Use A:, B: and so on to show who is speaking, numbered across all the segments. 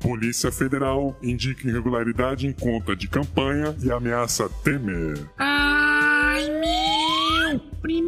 A: Polícia Federal indica irregularidade em conta de campanha e ameaça Temer.
B: Meu!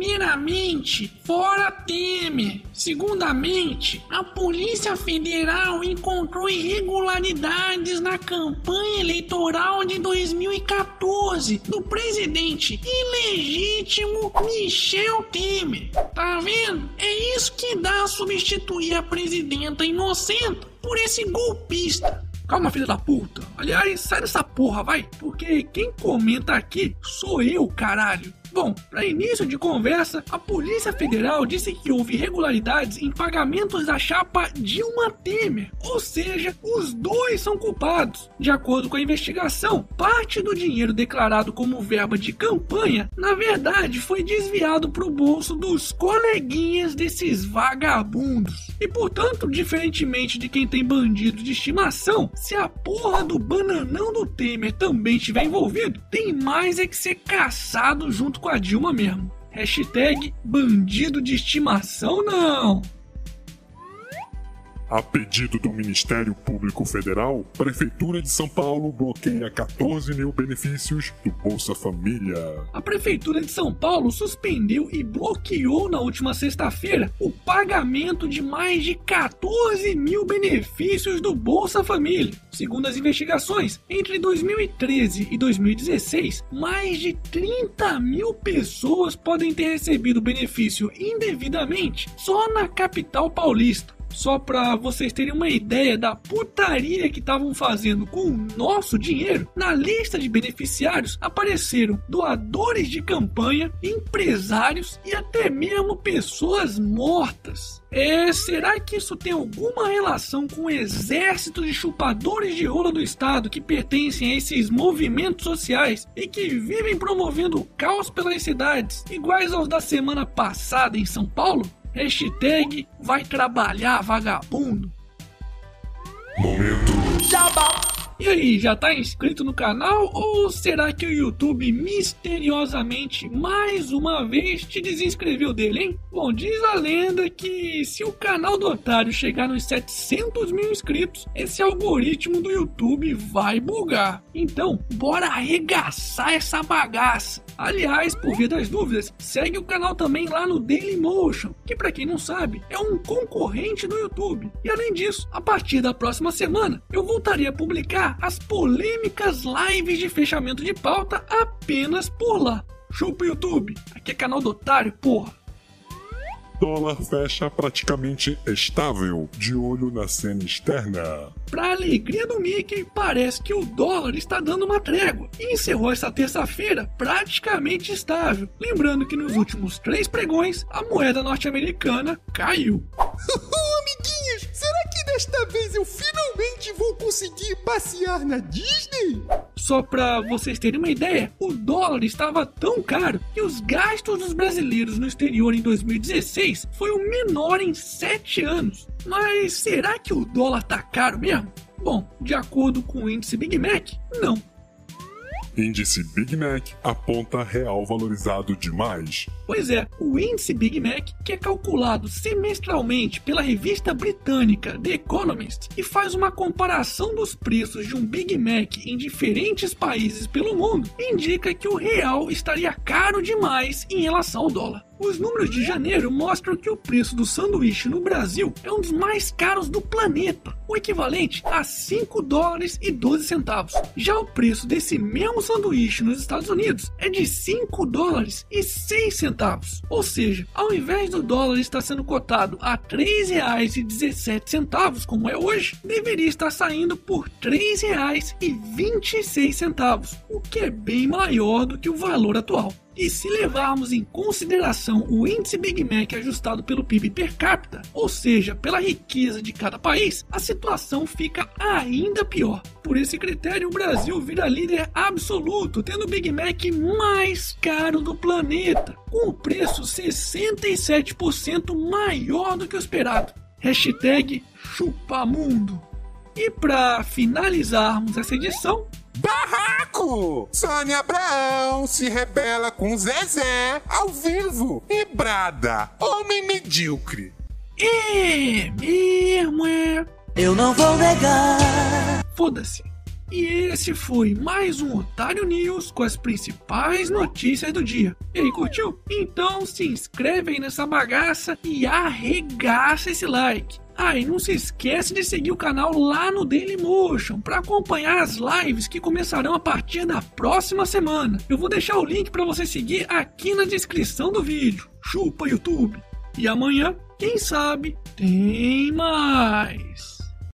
B: Primeiramente, fora Temer. Segundamente, a Polícia Federal encontrou irregularidades na campanha eleitoral de 2014 do presidente ilegítimo Michel Temer. Tá vendo? É isso que dá a substituir a presidenta inocente por esse golpista. Calma, filha da puta. Aliás, sai dessa porra, vai. Porque quem comenta aqui sou eu, caralho. Bom, para início de conversa, a Polícia Federal disse que houve irregularidades em pagamentos da chapa Dilma Temer, ou seja, os dois são culpados. De acordo com a investigação, parte do dinheiro declarado como verba de campanha, na verdade, foi desviado para o bolso dos coleguinhas desses vagabundos. E portanto, diferentemente de quem tem bandido de estimação, se a porra do bananão do Temer também estiver envolvido, tem mais é que ser caçado junto com a Dilma mesmo. Hashtag bandido de estimação não.
A: A pedido do Ministério Público Federal, Prefeitura de São Paulo bloqueia 14 mil benefícios do Bolsa Família.
B: A Prefeitura de São Paulo suspendeu e bloqueou na última sexta-feira o pagamento de mais de 14 mil benefícios do Bolsa Família. Segundo as investigações, entre 2013 e 2016, mais de 30 mil pessoas podem ter recebido benefício indevidamente só na capital paulista. Só para vocês terem uma ideia da putaria que estavam fazendo com o nosso dinheiro, na lista de beneficiários apareceram doadores de campanha, empresários e até mesmo pessoas mortas. É, será que isso tem alguma relação com o exército de chupadores de rola do Estado que pertencem a esses movimentos sociais e que vivem promovendo caos pelas cidades, iguais aos da semana passada em São Paulo? Hashtag vai trabalhar, vagabundo.
A: Momento.
B: E aí, já tá inscrito no canal ou será que o YouTube misteriosamente mais uma vez te desinscreveu dele, hein? Bom, diz a lenda que se o canal do Otário chegar nos 700 mil inscritos, esse algoritmo do YouTube vai bugar. Então, bora arregaçar essa bagaça. Aliás, por via das dúvidas, segue o canal também lá no Dailymotion, que para quem não sabe, é um concorrente do YouTube. E além disso, a partir da próxima semana, eu voltarei a publicar as polêmicas lives de fechamento de pauta apenas por lá. Chupa YouTube, aqui é canal do otário, porra.
A: Dólar fecha praticamente estável, de olho na cena externa.
B: Para alegria do Mickey, parece que o dólar está dando uma trégua e encerrou essa terça-feira praticamente estável. Lembrando que nos últimos três pregões, a moeda norte-americana caiu.
C: Amiguinhos, será que desta vez eu finalmente vou conseguir passear na Disney?
B: Só para vocês terem uma ideia, o dólar estava tão caro que os gastos dos brasileiros no exterior em 2016 foi o menor em 7 anos. Mas será que o dólar tá caro mesmo? Bom, de acordo com o índice Big Mac, não.
A: Índice Big Mac aponta real valorizado demais.
B: Pois é, o índice Big Mac, que é calculado semestralmente pela revista britânica The Economist e faz uma comparação dos preços de um Big Mac em diferentes países pelo mundo, indica que o real estaria caro demais em relação ao dólar. Os números de janeiro mostram que o preço do sanduíche no Brasil é um dos mais caros do planeta, o equivalente a 5 dólares e 12 centavos. Já o preço desse mesmo sanduíche nos Estados Unidos é de 5 dólares e 6 centavos. Ou seja, ao invés do dólar estar sendo cotado a R$ 3,17, como é hoje, deveria estar saindo por R$ 3,26, o que é bem maior do que o valor atual. E se levarmos em consideração o índice Big Mac ajustado pelo PIB per capita, ou seja, pela riqueza de cada país, a situação fica ainda pior. Por esse critério, o Brasil vira líder absoluto, tendo o Big Mac mais caro do planeta, com o preço 67% maior do que o esperado. Hashtag chupamundo. E para finalizarmos essa edição,
D: Barraco! Sônia Abraão se rebela com Zezé ao vivo e brada, homem medíocre.
B: é mesmo, é.
E: Eu não vou negar.
B: Foda-se. E esse foi mais um Otário News com as principais notícias do dia. E aí, curtiu? Então se inscreve aí nessa bagaça e arregaça esse like. Ah, e não se esquece de seguir o canal lá no Dailymotion para acompanhar as lives que começarão a partir da próxima semana. Eu vou deixar o link para você seguir aqui na descrição do vídeo. Chupa YouTube. E amanhã, quem sabe, tem mais.